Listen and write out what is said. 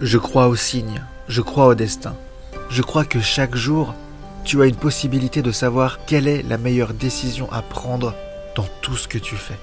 Je crois aux signes, je crois au destin. Je crois que chaque jour, tu as une possibilité de savoir quelle est la meilleure décision à prendre dans tout ce que tu fais.